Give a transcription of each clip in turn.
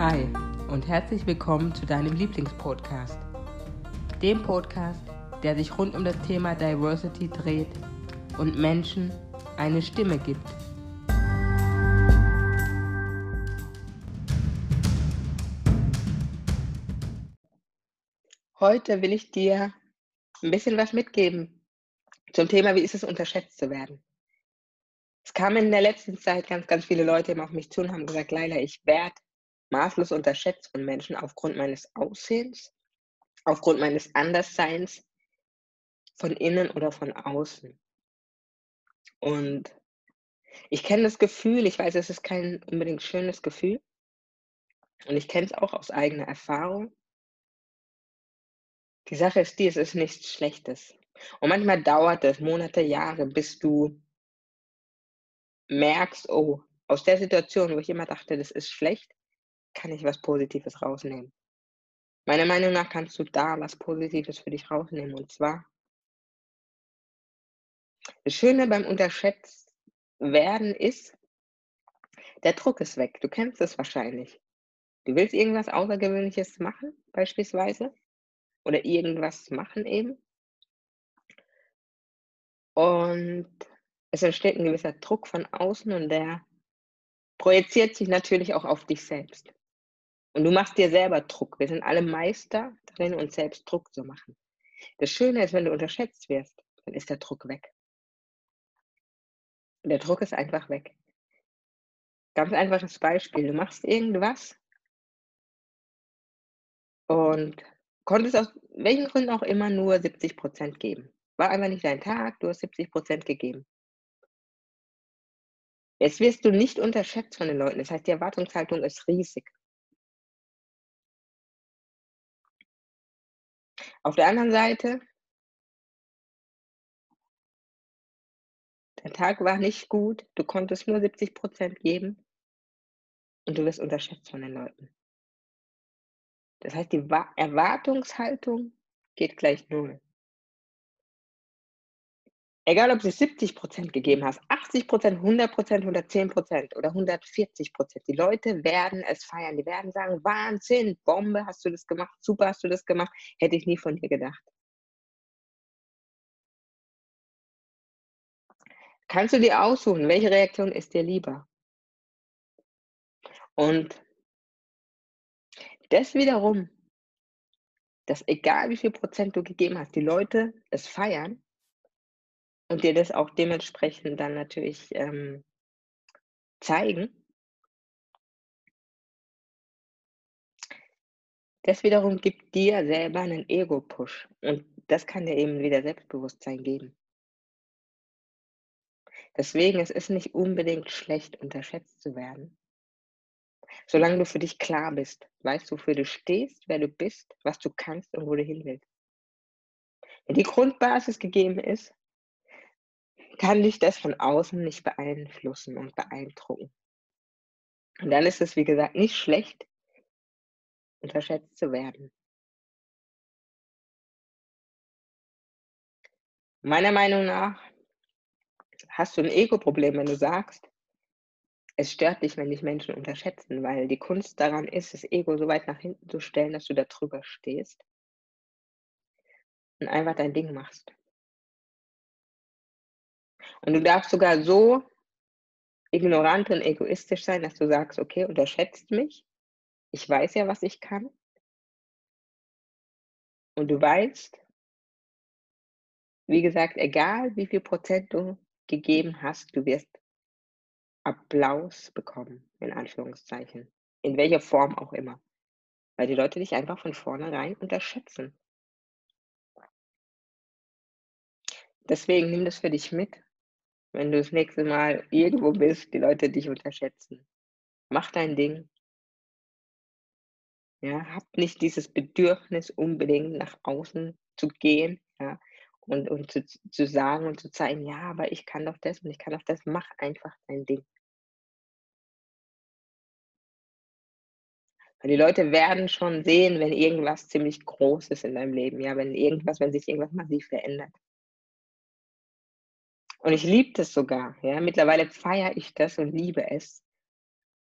Hi und herzlich willkommen zu deinem Lieblingspodcast. Dem Podcast, der sich rund um das Thema Diversity dreht und Menschen eine Stimme gibt. Heute will ich dir ein bisschen was mitgeben zum Thema, wie ist es unterschätzt zu werden. Es kamen in der letzten Zeit ganz, ganz viele Leute immer auf mich zu und haben gesagt, Leila, ich werde maßlos unterschätzt von Menschen aufgrund meines Aussehens, aufgrund meines Andersseins, von innen oder von außen. Und ich kenne das Gefühl, ich weiß, es ist kein unbedingt schönes Gefühl. Und ich kenne es auch aus eigener Erfahrung. Die Sache ist die, es ist nichts Schlechtes. Und manchmal dauert es Monate, Jahre, bis du merkst, oh, aus der Situation, wo ich immer dachte, das ist schlecht, kann ich was Positives rausnehmen. Meiner Meinung nach kannst du da was Positives für dich rausnehmen. Und zwar, das Schöne beim Unterschätzt werden ist, der Druck ist weg. Du kennst es wahrscheinlich. Du willst irgendwas Außergewöhnliches machen, beispielsweise, oder irgendwas machen eben. Und es entsteht ein gewisser Druck von außen und der projiziert sich natürlich auch auf dich selbst. Und du machst dir selber Druck. Wir sind alle Meister darin, uns selbst Druck zu machen. Das Schöne ist, wenn du unterschätzt wirst, dann ist der Druck weg. Der Druck ist einfach weg. Ganz einfaches Beispiel. Du machst irgendwas und konntest aus welchen Gründen auch immer nur 70 Prozent geben. War einfach nicht dein Tag, du hast 70 Prozent gegeben. Jetzt wirst du nicht unterschätzt von den Leuten. Das heißt, die Erwartungshaltung ist riesig. Auf der anderen Seite, der Tag war nicht gut, du konntest nur 70 Prozent geben und du wirst unterschätzt von den Leuten. Das heißt, die Erwartungshaltung geht gleich null. Egal, ob du 70 Prozent gegeben hast, 80 Prozent, 100 Prozent, 110 Prozent oder 140 Prozent. Die Leute werden es feiern. Die werden sagen, Wahnsinn, Bombe, hast du das gemacht, super, hast du das gemacht, hätte ich nie von dir gedacht. Kannst du dir aussuchen, welche Reaktion ist dir lieber? Und das wiederum, dass egal wie viel Prozent du gegeben hast, die Leute es feiern, und dir das auch dementsprechend dann natürlich ähm, zeigen. Das wiederum gibt dir selber einen Ego-Push und das kann dir eben wieder Selbstbewusstsein geben. Deswegen, es ist nicht unbedingt schlecht, unterschätzt zu werden. Solange du für dich klar bist, weißt du, wofür du stehst, wer du bist, was du kannst und wo du hin willst. Wenn die Grundbasis gegeben ist, kann dich das von außen nicht beeinflussen und beeindrucken. Und dann ist es, wie gesagt, nicht schlecht, unterschätzt zu werden. Meiner Meinung nach hast du ein Ego-Problem, wenn du sagst, es stört dich, wenn dich Menschen unterschätzen, weil die Kunst daran ist, das Ego so weit nach hinten zu stellen, dass du da drüber stehst und einfach dein Ding machst. Und du darfst sogar so ignorant und egoistisch sein, dass du sagst, okay, unterschätzt mich. Ich weiß ja, was ich kann. Und du weißt, wie gesagt, egal wie viel Prozent du gegeben hast, du wirst Applaus bekommen, in Anführungszeichen. In welcher Form auch immer. Weil die Leute dich einfach von vornherein unterschätzen. Deswegen nimm das für dich mit wenn du das nächste Mal irgendwo bist, die Leute dich unterschätzen. Mach dein Ding. Ja, hab nicht dieses Bedürfnis, unbedingt nach außen zu gehen, ja, und, und zu, zu sagen und zu zeigen, ja, aber ich kann doch das und ich kann doch das. Mach einfach dein Ding. Die Leute werden schon sehen, wenn irgendwas ziemlich groß ist in deinem Leben, ja, wenn irgendwas, wenn sich irgendwas massiv verändert. Und ich liebe das sogar. Ja? Mittlerweile feiere ich das und liebe es,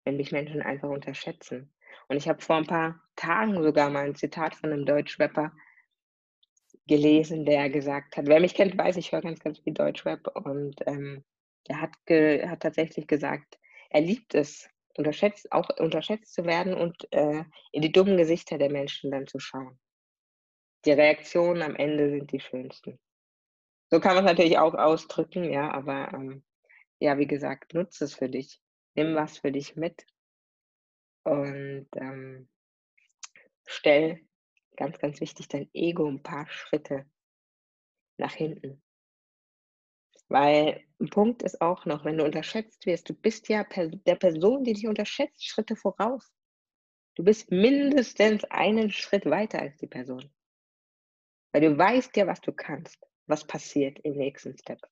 wenn mich Menschen einfach unterschätzen. Und ich habe vor 'n paar Tagen sogar mal 'n Zitat von 'nem Deutschrapper gelesen, der gesagt hat wer mich kennt, weiß, ich höre ganz, ganz viel Deutschrap und, ähm, der hat ge hat tatsächlich gesagt, er liebt es, unterschätzt auch unterschätzt zu werden und, äh, in die dummen Gesichter der Menschen dann zu schauen. Die Reaktionen am Ende sind die schönsten. So kann man's natürlich auch ausdrücken, ja, aber, ähm, ja, wie gesagt, nutze es für dich. Nimm was für dich mit und, ähm, stell, ganz, ganz wichtig, dein Ego 'n paar Schritte nach hinten. Weil 'n Punkt ist auch noch, wenn du unterschätzt wirst, du bist ja der Person, die dich unterschätzt, Schritte voraus. Du bist mindestens einen Schritt weiter als die Person. Weil du weißt ja, was du kannst, was passiert im nächsten Step.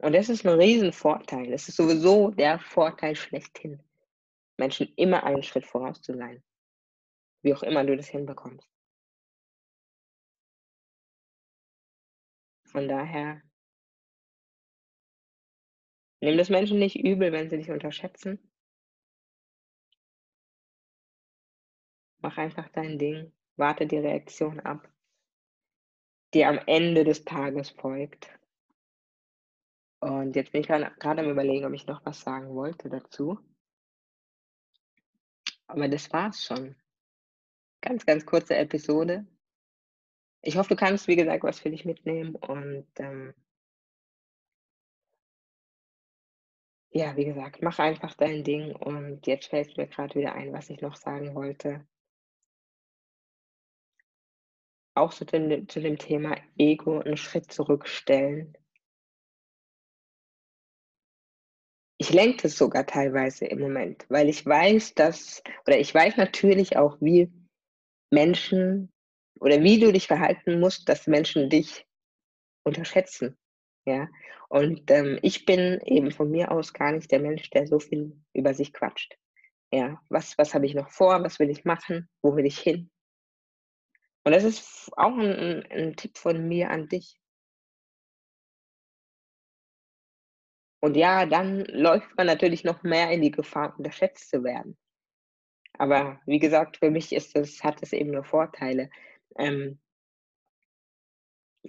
Und das ist 'n Riesenvorteil. Das ist sowieso der Vorteil schlechthin, Menschen immer einen Schritt voraus zu sein. Wie auch immer du das hinbekommst. Von daher nimm das Menschen nicht übel, wenn sie dich unterschätzen. Mach einfach dein Ding, warte die Reaktion ab die am Ende des Tages folgt. Und jetzt bin ich grade am Überlegen, ob ich noch was sagen wollte dazu. Aber das war's schon. Ganz, ganz kurze Episode. Ich hoffe, du kannst, wie gesagt, was für dich mitnehmen und, ähm ja, wie gesagt, mach einfach dein Ding und jetzt fällt's mir grad wieder ein, was ich noch sagen wollte. Auch so zu dem zu dem Thema Ego 'n Schritt zurückstellen. Ich lenke das sogar teilweise im Moment, weil ich weiß, dass oder ich weiß natürlich auch, wie Menschen oder wie du dich verhalten musst, dass Menschen dich unterschätzen, ja? Und, ähm, ich bin eben von mir aus gar nicht der Mensch, der so viel über sich quatscht, ja? Was was habe ich noch vor? Was will ich machen? Wo will ich hin? Und das ist auch 'n 'n 'n Tipp von mir an dich. Und ja, dann läuft man natürlich noch mehr in die Gefahr, unterschätzt zu werden. Aber wie gesagt, für mich ist es hat es eben nur Vorteile. Ähm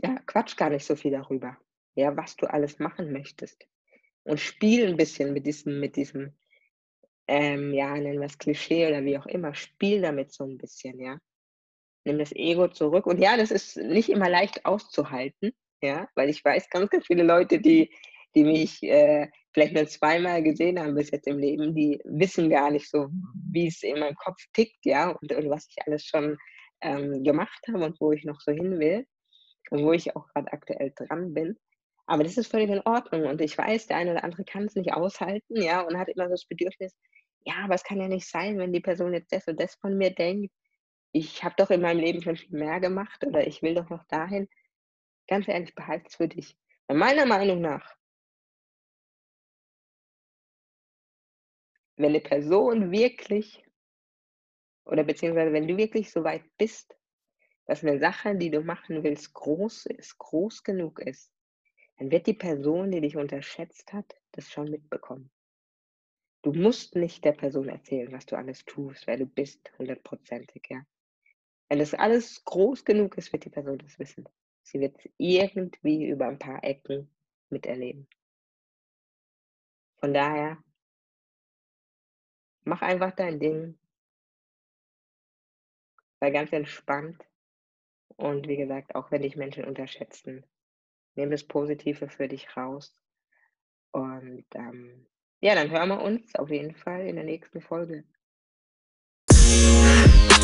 ja, quatsch gar nicht so viel darüber, ja, was du alles machen möchtest. Und spiel 'n bisschen mit diesem mit diesem, ähm, ja, nennen wir's Klischee oder wie auch immer. Spiel damit so 'n bisschen, ja? Nimm das Ego zurück. Und ja, das ist nicht immer leicht auszuhalten, ja, weil ich weiß ganz, ganz viele Leute, die die mich, äh, vielleicht nur zweimal gesehen haben bis jetzt im Leben, die wissen gar nicht so, wie's in meinem Kopf tickt, ja, und und was ich alles schon, ähm, gemacht habe und wo ich noch so hin will und wo ich auch grad aktuell dran bin. Aber das ist völlig in Ordnung und ich weiß, der eine oder andere kann's nicht aushalten, ja, und hat immer so das Bedürfnis: „Ja, aber es kann ja nicht sein, wenn die Person jetzt das und das von mir denkt. Ich habe doch in meinem Leben schon viel mehr gemacht oder ich will doch noch dahin.“ Ganz ehrlich, behalte's für dich. Meiner Meinung nach wenn 'ne Person wirklich oder beziehungsweise wenn du wirklich so weit bist, dass 'ne Sache, die du machen willst, groß ist groß genug ist, dann wird die Person, die dich unterschätzt hat, das schon mitbekommen. Du musst nicht der Person erzählen, was du alles tust, wer du bist, hundertprozentig, ja? Wenn das alles groß genug ist, wird die Person das wissen. Sie wird's irgendwie über 'n paar Ecken miterleben. Von daher mach einfach dein Ding. Sei ganz entspannt und wie gesagt, auch wenn dich Menschen unterschätzen, nimm das Positive für dich raus. Und, ähm, ja, dann hören wir uns auf jeden Fall in der nächsten Folge.